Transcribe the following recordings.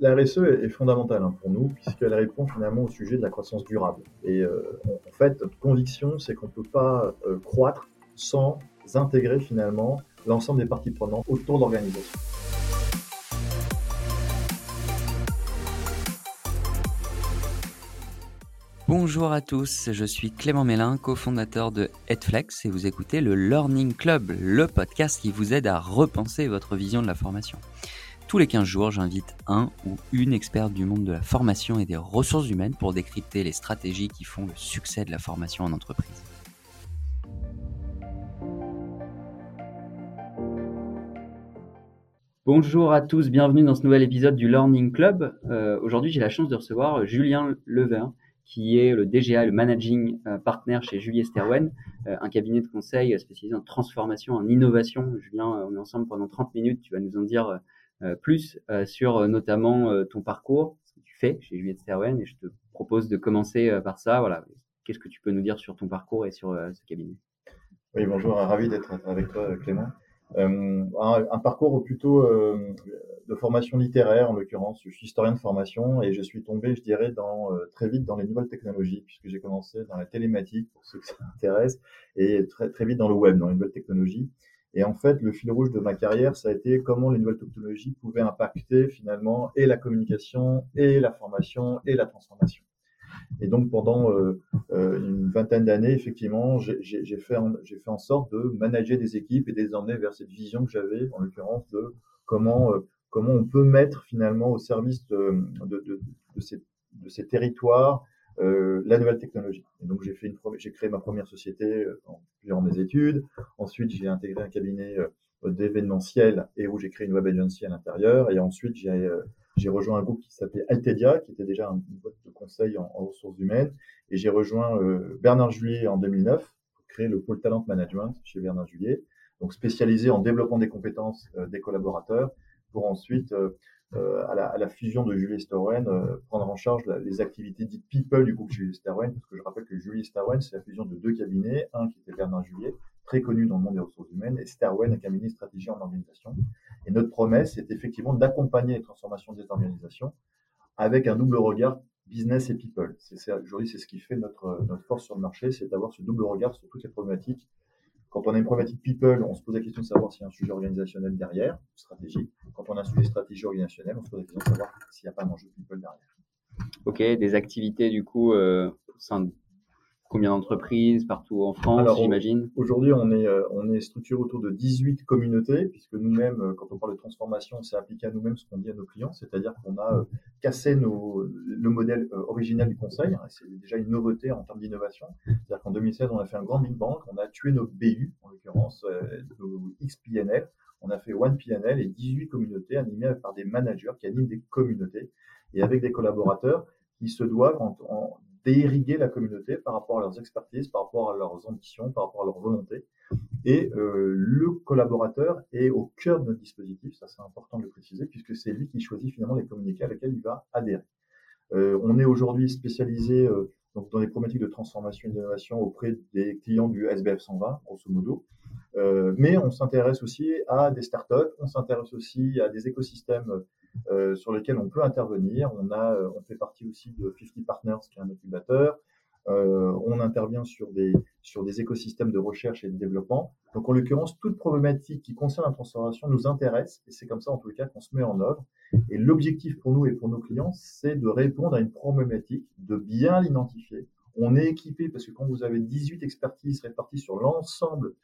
la RSE est, fondamentale hein, pour nous, puisqu'elle répond finalement au sujet de la croissance durable. Et en fait, notre conviction, c'est qu'on ne peut pas croître sans intégrer finalement l'ensemble des parties prenantes autour de l'organisation. Bonjour à tous, je suis Clément Mélin, cofondateur de Headflex et vous écoutez le Learning Club, le podcast qui vous aide à repenser votre vision de la formation. Tous les 15 jours, j'invite un ou une experte du monde de la formation et des ressources humaines pour décrypter les stratégies qui font le succès de la formation en entreprise. Bonjour à tous, bienvenue dans ce nouvel épisode du Learning Club. Euh, aujourd'hui, j'ai la chance de recevoir Julien Levin, qui est le DGA, le Managing euh, Partner chez Julie Esterwen, euh, un cabinet de conseil spécialisé en transformation, en innovation. Julien, on est ensemble pendant 30 minutes, tu vas nous en dire plus sur notamment ton parcours, ce que tu fais chez Julie Esterwen, et je te propose de commencer par ça. Voilà, qu'est-ce que tu peux nous dire sur ton parcours et sur ce cabinet? Oui, bonjour, ravi d'être avec toi, Clément. Euh, un, parcours plutôt euh, de formation littéraire en l'occurrence. Je suis historien de formation et je suis tombé, je dirais, dans, euh, très vite dans les nouvelles technologies puisque j'ai commencé dans la télématique pour ceux que ça intéresse et très très vite dans le web, dans les nouvelles technologies. Et en fait, le fil rouge de ma carrière, ça a été comment les nouvelles technologies pouvaient impacter finalement et la communication et la formation et la transformation. Et donc pendant euh, euh, une vingtaine d'années, effectivement, j'ai fait, en, fait en sorte de manager des équipes et de les emmener vers cette vision que j'avais, en l'occurrence, de comment, euh, comment on peut mettre finalement au service de, de, de, de ces, de ces territoires euh, la nouvelle technologie. Donc j'ai créé ma première société durant mes études. Ensuite j'ai intégré un cabinet d'événementiel et où j'ai créé une web agency à l'intérieur. Et ensuite j'ai rejoint un groupe qui s'appelait Altedia, qui était déjà une boîte de conseil en, ressources humaines. Et j'ai rejoint euh, Bernard Julier en 2009 pour créer le pôle Talent Management chez Bernard Julier, donc spécialisé en développement des compétences euh, des collaborateurs, pour ensuite, euh, à la, à, la, fusion de Julie Starwen, prendre en charge les activités dites people du groupe Julie Starwen, parce que je rappelle que Julie Starwen, c'est la fusion de deux cabinets, un qui était Bernard Julier, très connu dans le monde des ressources humaines, et Starwen, un cabinet stratégie en organisation. Et notre promesse, c'est effectivement d'accompagner les transformations des organisations avec un double regard business et people. Aujourd'hui, c'est ce qui fait notre, notre force sur le marché, c'est d'avoir ce double regard sur toutes les problématiques. Quand on a une problématique people, on se pose la question de savoir s'il y a un sujet organisationnel derrière, stratégie. Quand on a un sujet stratégie organisationnel, on se pose la question de savoir s'il n'y a pas un enjeu people derrière. Ok, des activités du coup euh, Combien d'entreprises partout en France, j'imagine? Aujourd'hui, on est, euh, on est structuré autour de 18 communautés, puisque nous-mêmes, euh, quand on parle de transformation, on s'est appliqué à nous-mêmes ce qu'on dit à nos clients, c'est-à-dire qu'on a euh, cassé nos, le modèle original du conseil. Hein, c'est déjà une nouveauté en termes d'innovation. C'est-à-dire qu'en 2016, on a fait un grand big bang, on a tué nos BU, en l'occurrence nos XPNL, on a fait One PNL et 18 communautés animées par des managers qui animent des communautés et avec des collaborateurs qui se doivent en, en d'irriguer la communauté par rapport à leurs expertises, par rapport à leurs ambitions, par rapport à leur volonté. Et euh, le collaborateur est au cœur de notre dispositif, ça c'est important de le préciser, puisque c'est lui qui choisit finalement les communiqués à lesquels il va adhérer. Euh, on est aujourd'hui spécialisé euh, donc dans les problématiques de transformation et d'innovation auprès des clients du SBF 120, grosso modo. Euh, mais on s'intéresse aussi à des startups, on s'intéresse aussi à des écosystèmes euh, sur lesquels on peut intervenir. On, a, euh, on fait partie aussi de 50 Partners, qui est un incubateur. Euh, on intervient sur des, sur des écosystèmes de recherche et de développement. Donc, en l'occurrence, toute problématique qui concerne la transformation nous intéresse et c'est comme ça, en les cas, qu'on se met en œuvre. Et l'objectif pour nous et pour nos clients, c'est de répondre à une problématique, de bien l'identifier. On est équipé parce que quand vous avez 18 expertises réparties sur l'ensemble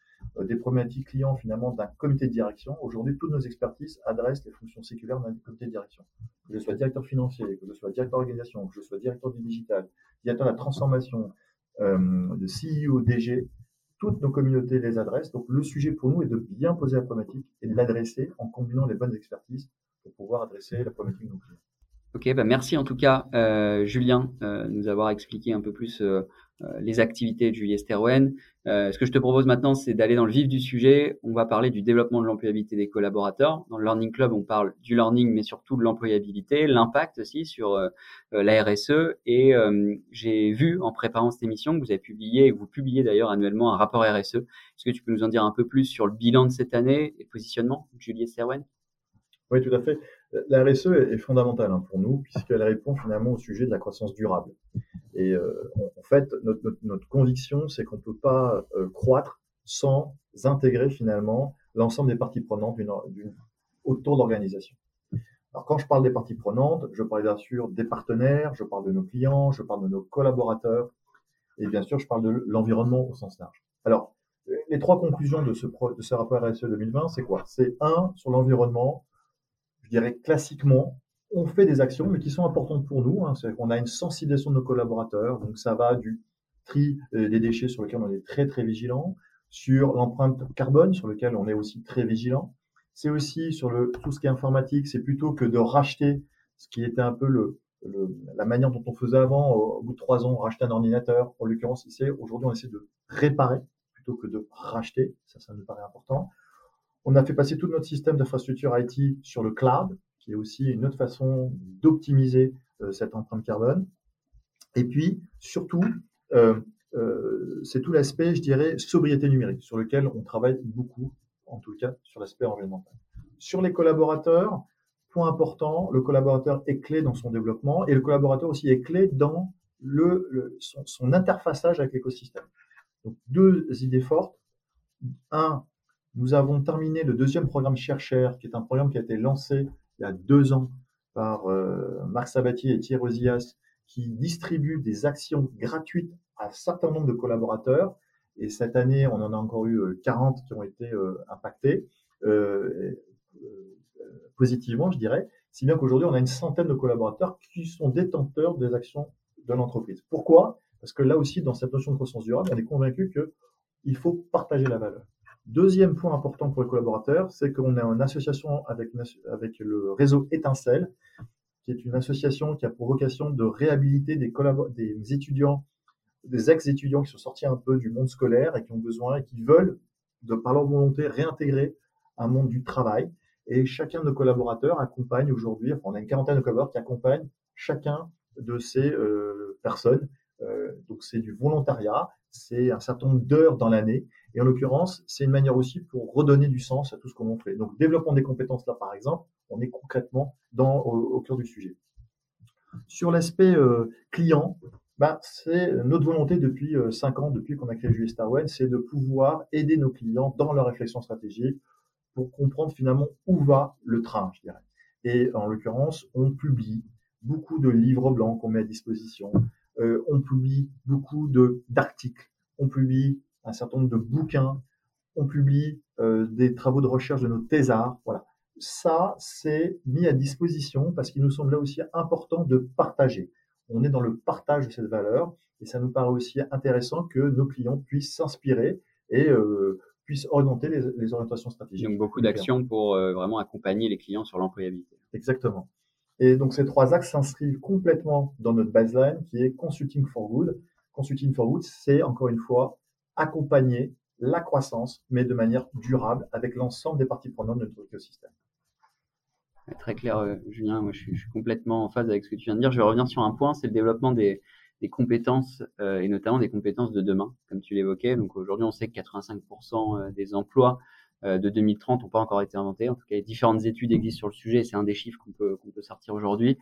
des problématiques clients finalement d'un comité de direction. Aujourd'hui, toutes nos expertises adressent les fonctions séculaires d'un comité de direction. Que je sois directeur financier, que je sois directeur d'organisation, que je sois directeur du digital, directeur de la transformation, euh, de CEO, DG, toutes nos communautés les adressent. Donc le sujet pour nous est de bien poser la problématique et de l'adresser en combinant les bonnes expertises pour pouvoir adresser la problématique de nos clients. Ok, bah merci en tout cas, euh, Julien, euh, nous avoir expliqué un peu plus euh, euh, les activités de Julie Sterwen. Euh, ce que je te propose maintenant, c'est d'aller dans le vif du sujet. On va parler du développement de l'employabilité des collaborateurs. Dans le Learning Club, on parle du learning, mais surtout de l'employabilité, l'impact aussi sur euh, la RSE. Et j'ai vu en préparant cette émission que vous avez publié, et vous publiez d'ailleurs annuellement un rapport RSE. Est-ce que tu peux nous en dire un peu plus sur le bilan de cette année et le positionnement Julie Sterwen oui, tout à fait. La RSE est fondamentale hein, pour nous puisqu'elle répond finalement au sujet de la croissance durable. Et euh, en fait, notre, notre, conviction, c'est qu'on ne peut pas euh, croître sans intégrer finalement l'ensemble des parties prenantes d'une, autour d'organisation. Alors quand je parle des parties prenantes, je parle bien sûr des partenaires, je parle de nos clients, je parle de nos collaborateurs, et bien sûr je parle de l'environnement au sens large. Alors les trois conclusions de ce, de ce rapport RSE 2020, c'est quoi? C'est un sur l'environnement, je dirais classiquement, on fait des actions, mais qui sont importantes pour nous. Hein. On a une sensibilisation de nos collaborateurs, donc ça va du tri euh, des déchets sur lequel on est très très vigilant, sur l'empreinte carbone sur lequel on est aussi très vigilant. C'est aussi sur le, tout ce qui est informatique, c'est plutôt que de racheter ce qui était un peu le, la manière dont on faisait avant, au, bout de trois ans, racheter un ordinateur. En l'occurrence, ici, aujourd'hui, on essaie de réparer plutôt que de racheter. Ça, ça nous paraît important. On a fait passer tout notre système d'infrastructure IT sur le cloud qui est aussi une autre façon d'optimiser euh, cette empreinte carbone. Et puis, surtout, euh, euh, c'est tout l'aspect, je dirais, sobriété numérique, sur lequel on travaille beaucoup, en tout cas sur l'aspect environnemental. Sur les collaborateurs, point important, le collaborateur est clé dans son développement et le collaborateur aussi est clé dans le, son, son, interfaçage avec l'écosystème. Donc deux idées fortes. Un, nous avons terminé le deuxième programme Chercheur, qui est un programme qui a été lancé il y a deux ans par euh, Marc Sabatier et Thierry Ozias, qui distribuent des actions gratuites à un certain nombre de collaborateurs. Et cette année, on en a encore eu 40 euh, qui ont été euh, impactés positivement, je dirais. Si bien qu'aujourd'hui, on a une centaine de collaborateurs qui sont détenteurs des actions de l'entreprise. Pourquoi? Parce que là aussi, dans cette notion de croissance durable, on est convaincu qu'il faut partager la valeur. Deuxième point important pour les collaborateurs, c'est qu'on est en association avec, le réseau Étincelle, qui est une association qui a pour vocation de réhabiliter des, des étudiants, des ex-étudiants qui sont sortis un peu du monde scolaire et qui ont besoin et qui veulent, de par leur volonté, réintégrer un monde du travail. Et chacun de nos collaborateurs accompagne aujourd'hui, enfin, on a une quarantaine de collaborateurs qui accompagnent chacun de ces euh, personnes. Euh, donc c'est du volontariat, c'est un certain nombre d'heures dans l'année et en l'occurrence, c'est une manière aussi pour redonner du sens à tout ce qu'on fait. Donc, développement des compétences là, par exemple, on est concrètement dans, au, cœur du sujet. Sur l'aspect euh, client, bah, c'est notre volonté depuis euh, cinq ans, depuis qu'on a créé Julie Starwen, c'est de pouvoir aider nos clients dans leur réflexion stratégique pour comprendre finalement où va le train, je dirais. Et en l'occurrence, on publie beaucoup de livres blancs qu'on met à disposition, euh, on publie beaucoup d'articles, on publie un certain nombre de bouquins, on publie euh, des travaux de recherche de nos thésards. Voilà. Ça, c'est mis à disposition parce qu'il nous semble là aussi important de partager. On est dans le partage de cette valeur et ça nous paraît aussi intéressant que nos clients puissent s'inspirer et euh, puissent orienter les, orientations stratégiques. Donc beaucoup d'actions pour euh, vraiment accompagner les clients sur l'employabilité. Exactement. Et donc ces trois axes s'inscrivent complètement dans notre baseline qui est Consulting for Good. Consulting for Good, c'est encore une fois accompagner la croissance, mais de manière durable avec l'ensemble des parties prenantes de notre écosystème. Très clair, euh, Julien. Moi, je suis, complètement en phase avec ce que tu viens de dire. Je vais revenir sur un point, c'est le développement des, compétences euh, et notamment des compétences de demain, comme tu l'évoquais. Donc aujourd'hui, on sait que 85% euh, des emplois de 2030 n'ont pas encore été inventés. En tout cas, différentes études existent sur le sujet. C'est un des chiffres qu'on peut, qu'on peut sortir aujourd'hui.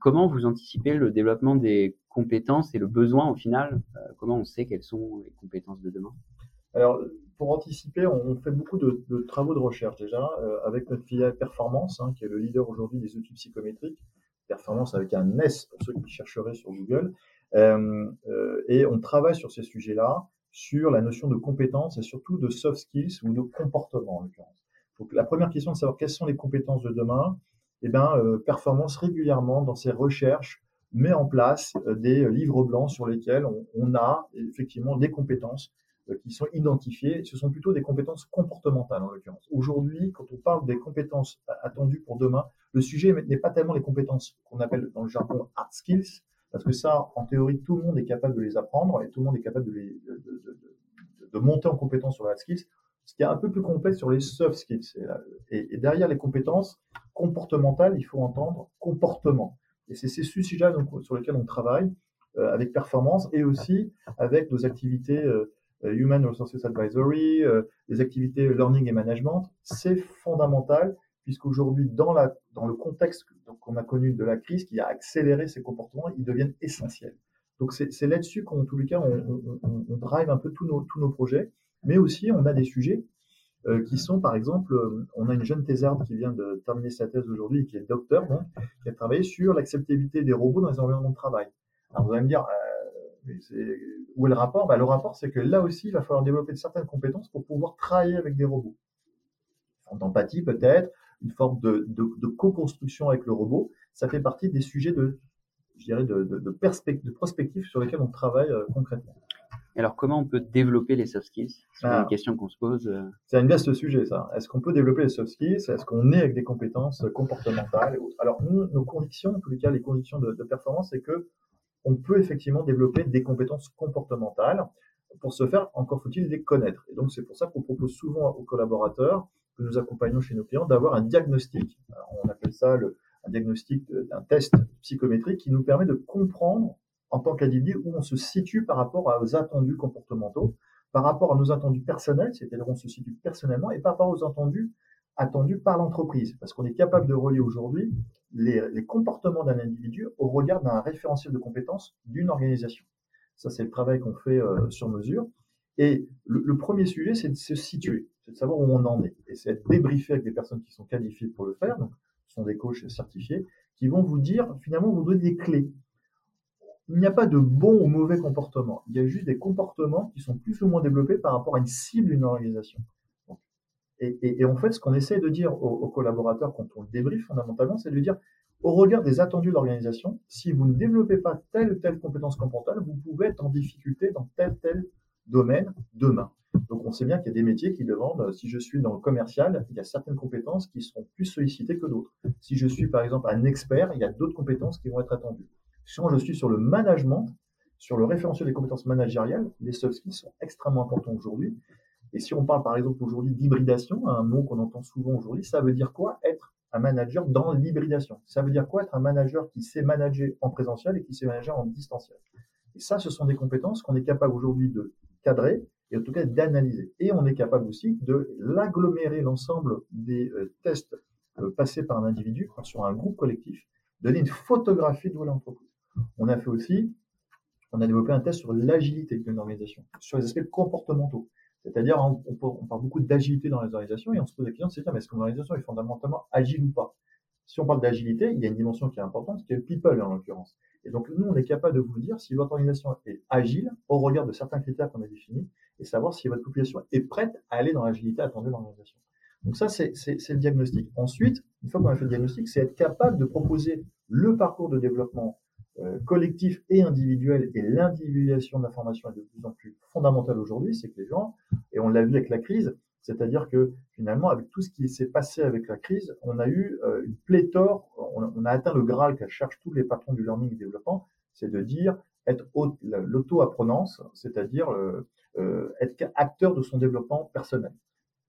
comment vous anticipez le développement des compétences et le besoin au final euh, Comment on sait quelles sont les compétences de demain? Alors, pour anticiper, on fait beaucoup de, travaux de recherche déjà euh, avec notre filiale Performance, hein, qui est le leader aujourd'hui des outils psychométriques. Performance avec un S pour ceux qui chercheraient sur Google. Euh, et on travaille sur ces sujets-là, sur la notion de compétences et surtout de soft skills ou de comportement en l'occurrence. Donc la première question de savoir quelles sont les compétences de demain, eh ben, Performance régulièrement dans ses recherches met en place euh, des livres blancs sur lesquels on, a effectivement des compétences euh, qui sont identifiées. Ce sont plutôt des compétences comportementales en l'occurrence. Aujourd'hui, quand on parle des compétences attendues pour demain, le sujet n'est pas tellement les compétences qu'on appelle dans le jargon hard skills, parce que ça, en théorie, tout le monde est capable de les apprendre et tout le monde est capable de, les, de, monter en compétences sur les hard skills. Ce qui est un peu plus complexe sur les soft skills. et derrière les compétences comportementales, il faut entendre comportement. Et c'est ces sujets-là sur lesquels on travaille euh, avec performance et aussi avec nos activités euh, Human Resources Advisory, euh, les activités Learning et Management. C'est fondamental puisqu'aujourd'hui, dans, le contexte qu'on a connu de la crise, qui a accéléré ces comportements, ils deviennent essentiels. Donc c'est là-dessus qu'en tous les cas, on, drive un peu tous nos, projets, mais aussi on a des sujets euh, qui sont par exemple, euh, on a une jeune thésarde qui vient de terminer sa thèse aujourd'hui, qui est docteur, donc, qui a travaillé sur l'acceptabilité des robots dans les environnements de travail. Alors vous allez me dire, euh, où est le rapport? Bah, Le rapport, c'est que là aussi, il va falloir développer certaines compétences pour pouvoir travailler avec des robots. Une forme d'empathie peut-être, une forme de, de, de co-construction avec le robot. Ça fait partie des sujets de, je dirais, de, de, de, prospective sur lesquels on travaille euh, concrètement. Alors, comment on peut développer les soft skills? C'est ah. une question qu'on se pose. Euh. C'est un vaste sujet, ça. Est-ce qu'on peut développer les soft skills? Est-ce qu'on est avec des compétences comportementales Alors, nous, nos convictions, en tous les cas, les conditions de, de performance, c'est que on peut effectivement développer des compétences comportementales. Pour ce faire, encore faut-il les connaître. Et donc, c'est pour ça qu'on propose souvent aux collaborateurs que nous accompagnons chez nos clients d'avoir un diagnostic. on appelle ça le, un diagnostic d'un test psychométrique qui nous permet de comprendre en tant qu'individu où on se situe par rapport aux attendus comportementaux, par rapport à nos attendus personnels, c'est-à-dire on se situe personnellement, et par rapport aux attendus attendus par l'entreprise. Parce qu'on est capable de relier aujourd'hui les, les, comportements d'un individu au regard d'un référentiel de compétences d'une organisation. Ça, c'est le travail qu'on fait euh, sur mesure. Et le, premier sujet, c'est de se situer, c'est de savoir où on en est. Et c'est de débriefer avec des personnes qui sont qualifiées pour le faire, donc ce sont des coachs certifiés, qui vont vous dire, finalement, vous donner des clés. Il n'y a pas de bon ou mauvais comportement. Il y a juste des comportements qui sont plus ou moins développés par rapport à une cible d'une organisation. Et, en fait, ce qu'on essaie de dire aux, aux, collaborateurs quand on le débrief fondamentalement, c'est de dire, au regard des attendus de l'organisation, si vous ne développez pas telle ou telle compétence comportementale, vous pouvez être en difficulté dans tel tel domaine demain. Donc on sait bien qu'il y a des métiers qui demandent, si je suis dans le commercial, il y a certaines compétences qui seront plus sollicitées que d'autres. Si je suis par exemple un expert, il y a d'autres compétences qui vont être attendues. Si je suis sur le management, sur le référentiel des compétences managériales, les soft skills sont extrêmement importants aujourd'hui. Et si on parle par exemple aujourd'hui d'hybridation, un mot qu'on entend souvent aujourd'hui, ça veut dire quoi être un manager dans l'hybridation? Ça veut dire quoi être un manager qui sait manager en présentiel et qui sait manager en distanciel? Et ça, ce sont des compétences qu'on est capable aujourd'hui de cadrer et en tout cas d'analyser. Et on est capable aussi de l'agglomérer l'ensemble des euh, tests euh, passés par un individu sur un groupe collectif, donner une photographie de l'entreprise. On a fait aussi, on a développé un test sur l'agilité d'une organisation, sur les aspects comportementaux. C'est-à-dire, on, parle beaucoup d'agilité dans les organisations et on se pose la question de se mais est-ce qu'une organisation est fondamentalement agile ou pas? Si on parle d'agilité, il y a une dimension qui est importante, qui est le people en l'occurrence. Et donc, nous, on est capable de vous dire si votre organisation est agile au regard de certains critères qu'on a définis et savoir si votre population est prête à aller dans l'agilité attendue de l'organisation. Donc ça, c'est le diagnostic. Ensuite, une fois qu'on a fait le diagnostic, c'est être capable de proposer le parcours de développement euh, collectif et individuel, et l'individualisation de l'information est de plus en plus fondamentale aujourd'hui, c'est que les gens, et on l'a vu avec la crise, c'est-à-dire que finalement, avec tout ce qui s'est passé avec la crise, on a eu euh, une pléthore, on, a atteint le Graal qu'à cherchent tous les patrons du learning et développement, c'est de dire être l'auto-apprenance, c'est-à-dire euh, euh, être acteur de son développement personnel.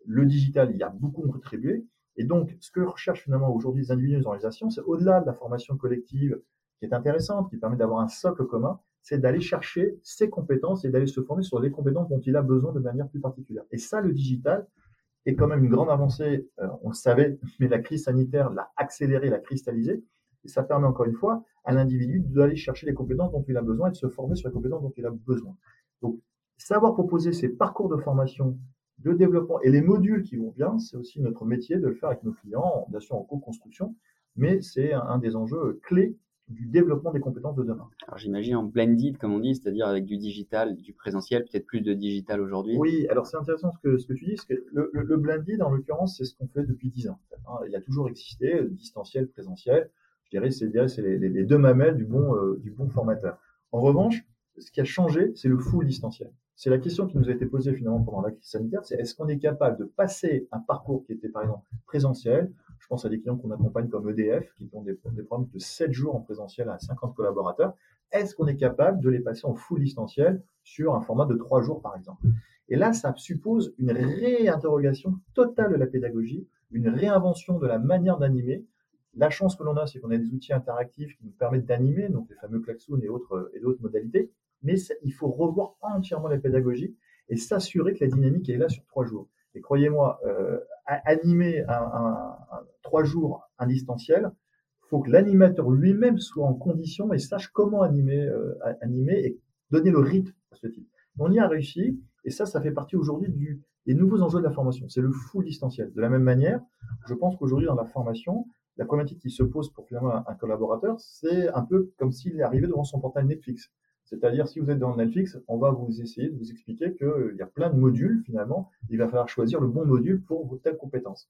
Le digital, y a beaucoup contribué, et donc ce que recherchent finalement aujourd'hui les individus et les organisations, c'est au-delà de la formation collective qui est intéressante, qui permet d'avoir un socle commun, c'est d'aller chercher ses compétences et d'aller se former sur les compétences dont il a besoin de manière plus particulière. Et ça, le digital est quand même une grande avancée. Euh, on le savait, mais la crise sanitaire l'a accéléré, l'a cristallisé. Et ça permet encore une fois à l'individu d'aller chercher les compétences dont il a besoin et de se former sur les compétences dont il a besoin. Donc, savoir proposer ces parcours de formation, de développement et les modules qui vont bien, c'est aussi notre métier de le faire avec nos clients, bien sûr en co-construction, mais c'est un des enjeux clés du développement des compétences de demain. Alors j'imagine en blended, comme on dit, c'est-à-dire avec du digital, du présentiel, peut-être plus de digital aujourd'hui. Oui, alors c'est intéressant ce que, ce que tu dis, parce que le, le, le blended, en l'occurrence, c'est ce qu'on fait depuis dix ans. Hein. Il a toujours existé, distanciel, présentiel. Je dirais, c'est les, les, les, deux mamelles du bon, euh, du bon formateur. En revanche, ce qui a changé, c'est le full distanciel. C'est la question qui nous a été posée finalement pendant la crise sanitaire, c'est est-ce qu'on est capable de passer un parcours qui était par exemple présentiel je pense à des clients qu'on accompagne comme EDF, qui ont des, des programmes de 7 jours en présentiel à 50 collaborateurs. Est-ce qu'on est capable de les passer en full distanciel sur un format de 3 jours, par exemple? Et là, ça suppose une réinterrogation totale de la pédagogie, une réinvention de la manière d'animer. La chance que l'on a, c'est qu'on a des outils interactifs qui nous permettent d'animer, donc les fameux klaxons et autres, et d'autres modalités. Mais il faut revoir entièrement la pédagogie et s'assurer que la dynamique est là sur trois jours. Et croyez-moi, euh, animer un, trois jours un distanciel, faut que l'animateur lui-même soit en condition et sache comment animer, animer et donner le rythme à ce type. On y a réussi, et ça, ça fait partie aujourd'hui du, des nouveaux enjeux de la formation. C'est le full distanciel. De la même manière, je pense qu'aujourd'hui, dans la formation, la problématique qui se pose pour finalement un, collaborateur, c'est un peu comme s'il est arrivé devant son portail Netflix. C'est-à-dire, si vous êtes dans Netflix, on va vous essayer de vous expliquer qu'il y a plein de modules, finalement. Il va falloir choisir le bon module pour vos telles compétences.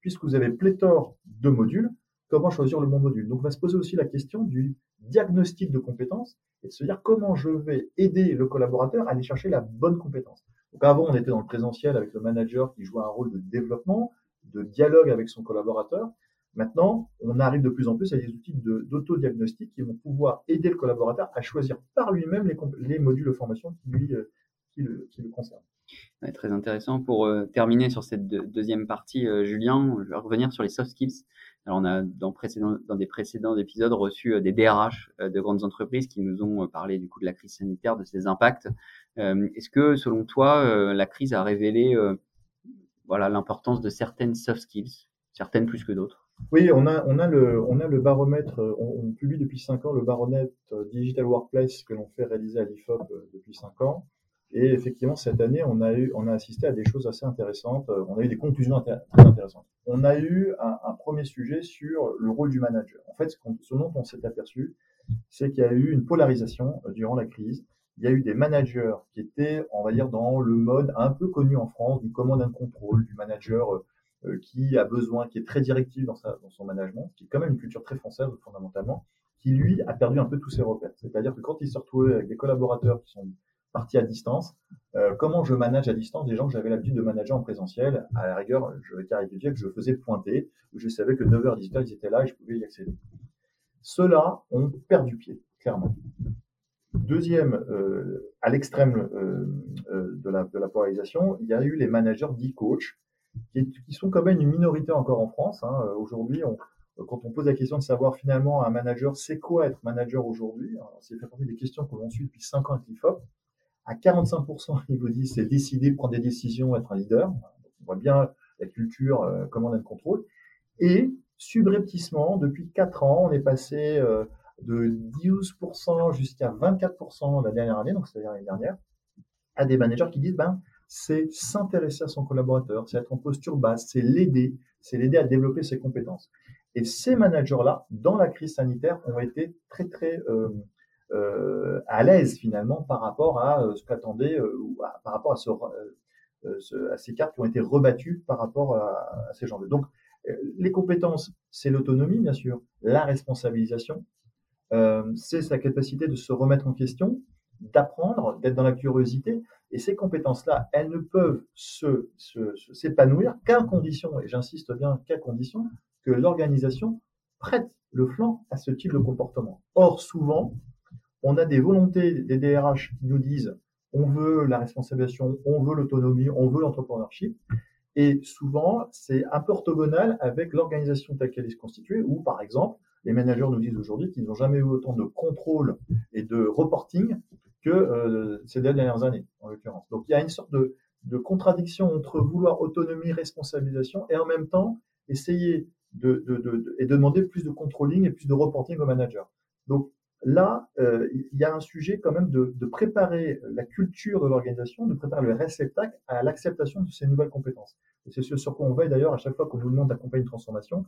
Puisque vous avez pléthore de modules, comment choisir le bon module? Donc, on va se poser aussi la question du diagnostic de compétences et de se dire comment je vais aider le collaborateur à aller chercher la bonne compétence. Donc, avant, on était dans le présentiel avec le manager qui jouait un rôle de développement, de dialogue avec son collaborateur. Maintenant, on arrive de plus en plus à des outils d'autodiagnostic qui vont pouvoir aider le collaborateur à choisir par lui-même les, modules de formation qui, lui, euh, le, concernent. très intéressant. Pour euh, terminer sur cette deuxième partie, euh, Julien, je vais revenir sur les soft skills. Alors, on a dans, précédent, dans des précédents épisodes reçu des DRH de grandes entreprises qui nous ont parlé du coup de la crise sanitaire, de ses impacts. Est-ce que, selon toi, la crise a révélé voilà l'importance de certaines soft skills, certaines plus que d'autres? Oui, on a, on a, le, on a le baromètre, on, publie depuis 5 ans le baromètre Digital Workplace que l'on fait réaliser à l'IFOP euh, depuis 5 ans. Et effectivement, cette année, on a, eu, on a assisté à des choses assez intéressantes. Euh, on a eu des conclusions très intéressantes. On a eu un, premier sujet sur le rôle du manager. En fait, ce, ce dont on s'est aperçu, c'est qu'il y a eu une polarisation euh, durant la crise. Il y a eu des managers qui étaient, on va dire, dans le mode un peu connu en France du command and control, du manager euh, qui a besoin, qui est très directif dans, sa, dans son management, qui est quand même une culture très française fondamentalement, qui lui a perdu un peu tous ses repères. C'est-à-dire que quand il se retrouvait avec des collaborateurs qui sont partis à distance, euh, comment je manage à distance des gens que j'avais l'habitude de manager en présentiel? À la rigueur, je vais caricaturer que je faisais pointer, je savais que 9h, 18h, ils étaient là et je pouvais y accéder. Ceux-là ont perdu pied, clairement. Deuxième, euh, à l'extrême euh, euh, de, la, de la polarisation, il y a eu les managers dits coach, qui, sont quand même une minorité encore en France. Hein. Aujourd'hui, quand on pose la question de savoir finalement un manager, c'est quoi être manager aujourd'hui C'est fait partie des questions que l'on suit depuis 5 ans avec l'IFOP. À 45%, ils vous disent c'est décider, prendre des décisions, être un leader. On voit bien la culture, euh, comment on a le contrôle. Et subrepticement, depuis 4 ans, on est passé euh, de 12% jusqu'à 24% la dernière année, donc c'est-à-dire l'année dernière, à des managers qui disent ben c'est s'intéresser à son collaborateur, c'est être en posture basse, c'est l'aider, c'est l'aider à développer ses compétences. Et ces managers-là, dans la crise sanitaire, ont été très très euh, euh, à l'aise finalement par rapport à euh, ce qu'attendait ou par rapport à, ce, à ces cartes qui ont été rebattues par rapport à, ces gens-là. Donc les compétences, c'est l'autonomie bien sûr, la responsabilisation, c'est sa capacité de se remettre en question, d'apprendre, d'être dans la curiosité. Et ces compétences-là, elles ne peuvent se, s'épanouir qu'à condition, et j'insiste bien, qu'à condition que l'organisation prête le flanc à ce type de comportement. Or, souvent, on a des volontés des DRH qui nous disent on veut la responsabilisation, on veut l'autonomie, on veut l'entrepreneurship. Et souvent, c'est un peu orthogonal avec l'organisation telle qu'elle est constituée, où, par exemple, les managers nous disent aujourd'hui qu'ils n'ont jamais eu autant de contrôle et de reporting que euh, ces dernières années, en l'occurrence. Donc il y a une sorte de, contradiction entre vouloir autonomie, responsabilisation, et en même temps essayer de, demander plus de controlling et plus de reporting aux managers. Donc là, euh, il y a un sujet quand même de, préparer la culture de l'organisation, de préparer le réceptacle à l'acceptation de ces nouvelles compétences. C'est ce sur quoi on veille d'ailleurs à chaque fois qu'on nous demande d'accompagner une transformation,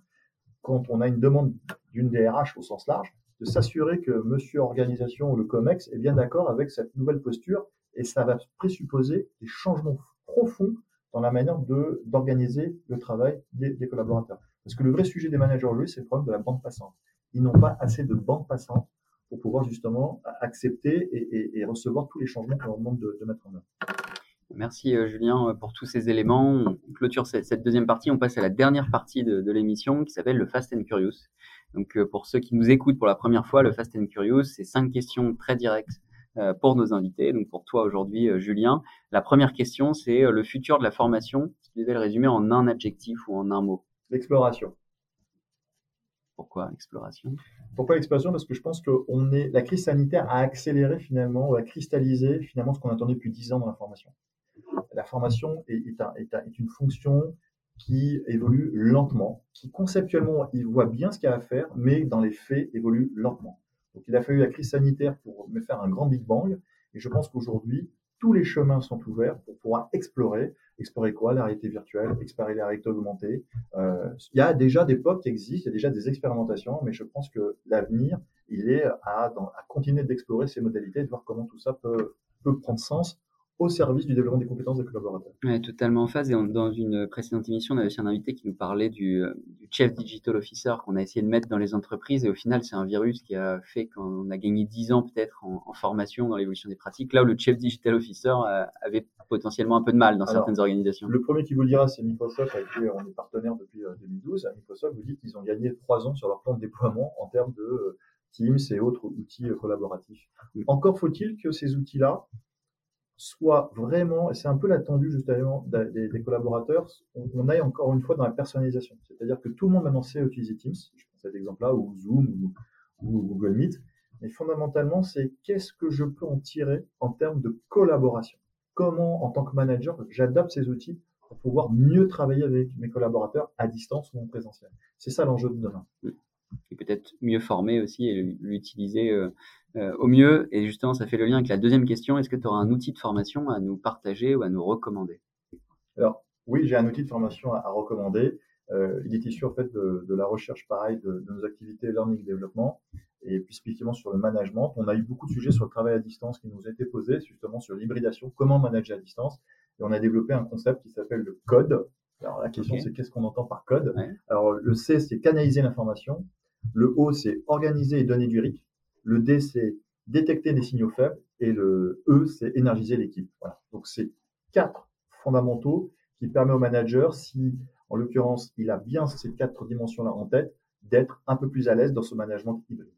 quand on a une demande d'une DRH au sens large, de s'assurer que monsieur organisation ou le COMEX est bien d'accord avec cette nouvelle posture et ça va présupposer des changements profonds dans la manière d'organiser le travail des, collaborateurs. Parce que le vrai sujet des managers aujourd'hui, c'est le problème de la bande passante. Ils n'ont pas assez de bande passante pour pouvoir justement accepter et, et, recevoir tous les changements qu'on leur demande de, mettre en œuvre. Merci euh, Julien pour tous ces éléments. On clôture cette, deuxième partie. On passe à la dernière partie de l'émission qui s'appelle le Fast and Curious. Donc, euh, pour ceux qui nous écoutent pour la première fois, le Fast and Curious, c'est cinq questions très directes euh, pour nos invités. Donc, pour toi aujourd'hui, euh, Julien, la première question, c'est le futur de la formation. Si tu devais le résumer en un adjectif ou en un mot. L'exploration. Pourquoi exploration Pourquoi exploration Parce que je pense que on est, la crise sanitaire a accéléré finalement, ou a cristallisé finalement ce qu'on attendait depuis dix ans dans la formation. La formation est, est, est, est une fonction qui évolue lentement, qui conceptuellement, il voit bien ce qu'il y a à faire, mais dans les faits, évolue lentement. Donc il a fallu la crise sanitaire pour me faire un grand Big Bang, et je pense qu'aujourd'hui, tous les chemins sont ouverts pour pouvoir explorer. Explorer quoi? La réalité virtuelle, explorer la réalité augmentée. Euh, il y a déjà des POC qui existent, il y a déjà des expérimentations, mais je pense que l'avenir, il est à, à continuer d'explorer ces modalités, de voir comment tout ça peut, peut prendre sens au service du développement des compétences des collaborateurs. Oui, totalement en phase. Et dans une précédente émission, on avait aussi un invité qui nous parlait du, euh, du Chief Digital Officer qu'on a essayé de mettre dans les entreprises. Et au final, c'est un virus qui a fait qu'on a gagné 10 ans peut-être en, en, formation dans l'évolution des pratiques. Là où le Chief Digital Officer euh, avait potentiellement un peu de mal dans certaines organisations. Le premier qui vous le dira, c'est Microsoft, avec qui on est partenaire depuis 2012. Euh, Microsoft vous dit qu'ils ont gagné 3 ans sur leur plan de déploiement en termes de Teams et autres outils collaboratifs. Encore faut-il que ces outils-là soit vraiment, et c'est un peu l'attendu justement des, des collaborateurs, on, aille encore une fois dans la personnalisation. C'est-à-dire que tout le monde maintenant sait utiliser Teams, je prends cet exemple-là, ou Zoom, ou, ou, Google Meet, mais fondamentalement, c'est qu'est-ce que je peux en tirer en termes de collaboration? Comment, en tant que manager, j'adapte ces outils pour pouvoir mieux travailler avec mes collaborateurs à distance ou en présentiel? C'est ça l'enjeu de demain. Et peut-être mieux former aussi et l'utiliser euh, au mieux. Et justement, ça fait le lien avec la deuxième question. Est-ce que tu auras un outil de formation à nous partager ou à nous recommander? Alors, oui, j'ai un outil de formation à, recommander. Euh, il est issu en fait de, de la recherche pareil de, de, nos activités learning développement et puis spécifiquement sur le management. On a eu beaucoup de sujets sur le travail à distance qui nous été posés, justement sur l'hybridation, comment manager à distance. Et on a développé un concept qui s'appelle le code. Alors la question c'est qu'est-ce qu'on entend par code? Alors le C c'est canaliser l'information, le O c'est organiser et donner du rythme, le D, c'est détecter des signaux faibles. Et le E, c'est énergiser l'équipe. Voilà. Donc, c'est quatre fondamentaux qui permettent au manager, si en l'occurrence il a bien ces quatre dimensions-là en tête, d'être un peu plus à l'aise dans ce management hybride.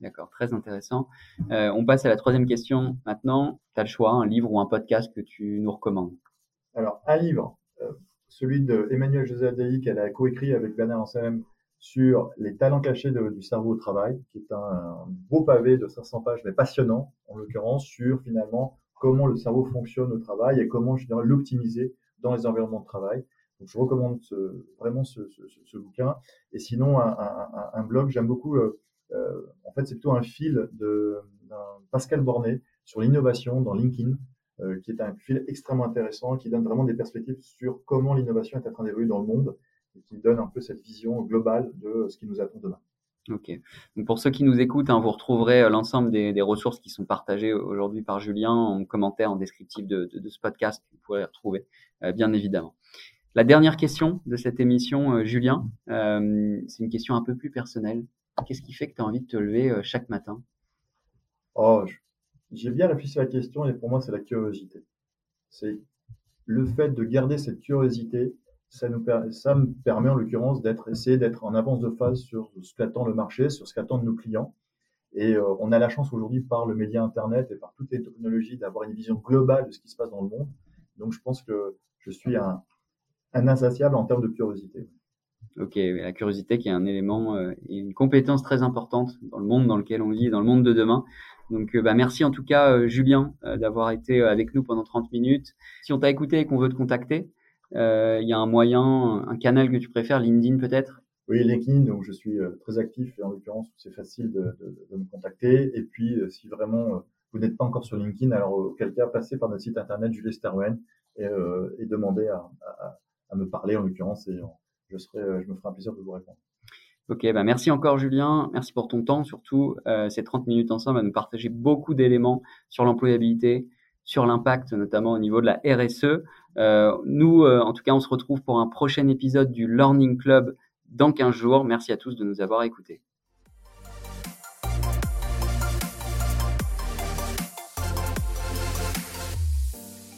D'accord, très intéressant. Euh, on passe à la troisième question maintenant. Tu as le choix, un livre ou un podcast que tu nous recommandes? Alors, un livre, euh, celui de Emmanuel José Adéi qu'elle a coécrit avec Bernard Anselm sur les talents cachés du cerveau au travail, qui est un, beau pavé de 500 pages, mais passionnant, en l'occurrence, sur finalement comment le cerveau fonctionne au travail et comment je l'optimiser dans les environnements de travail. Donc, je recommande vraiment ce, bouquin. Et sinon, un, blog, j'aime beaucoup, euh, euh, en fait, c'est plutôt un fil de Pascal Bornet sur l'innovation dans LinkedIn, euh, qui est un fil extrêmement intéressant, qui donne vraiment des perspectives sur comment l'innovation est en train d'évoluer dans le monde et qui donne un peu cette vision globale de ce qui nous attend demain. Ok. Donc pour ceux qui nous écoutent, hein, vous retrouverez euh, l'ensemble des, des, ressources qui sont partagées aujourd'hui par Julien en commentaire, en descriptif de, de, de ce podcast. Vous pourrez les retrouver, euh, bien évidemment. La dernière question de cette émission, euh, Julien, euh, c'est une question un peu plus personnelle. Qu'est-ce qui fait que tu as envie de te lever euh, chaque matin? Oh, j'ai bien réfléchi à la question et pour moi, c'est la curiosité. C'est le fait de garder cette curiosité ça, nous, ça me permet en l'occurrence d'être essayer d'être en avance de phase sur ce qu'attend le marché, sur ce qu'attendent nos clients. Et euh, on a la chance aujourd'hui par le média Internet et par toutes les technologies d'avoir une vision globale de ce qui se passe dans le monde. Donc je pense que je suis un, insatiable en termes de curiosité. Ok, la curiosité qui est un élément euh, et une compétence très importante dans le monde dans lequel on vit, dans le monde de demain. Donc, euh, bah, merci en tout cas, Julien, d'avoir été avec nous pendant 30 minutes. Si on t'a écouté et qu'on veut te contacter, euh, il y a un moyen, un canal que tu préfères, LinkedIn peut-être? Oui, LinkedIn, où je suis euh, très actif et en l'occurrence, c'est facile de, de, de, me contacter. Et puis, euh, si vraiment vous n'êtes pas encore sur LinkedIn, alors auquel cas, passez par notre site internet Julie Sterwen et, euh, et demandez à, à, à, me parler en l'occurrence et je, serai, je me ferai un plaisir de vous répondre. Ok, bah merci encore Julien, merci pour ton temps, surtout euh, ces 30 minutes ensemble à nous partager beaucoup d'éléments sur l'employabilité, sur l'impact, notamment au niveau de la RSE. Euh, nous, euh, en tout cas, on se retrouve pour un prochain épisode du Learning Club dans 15 jours. Merci à tous de nous avoir écoutés.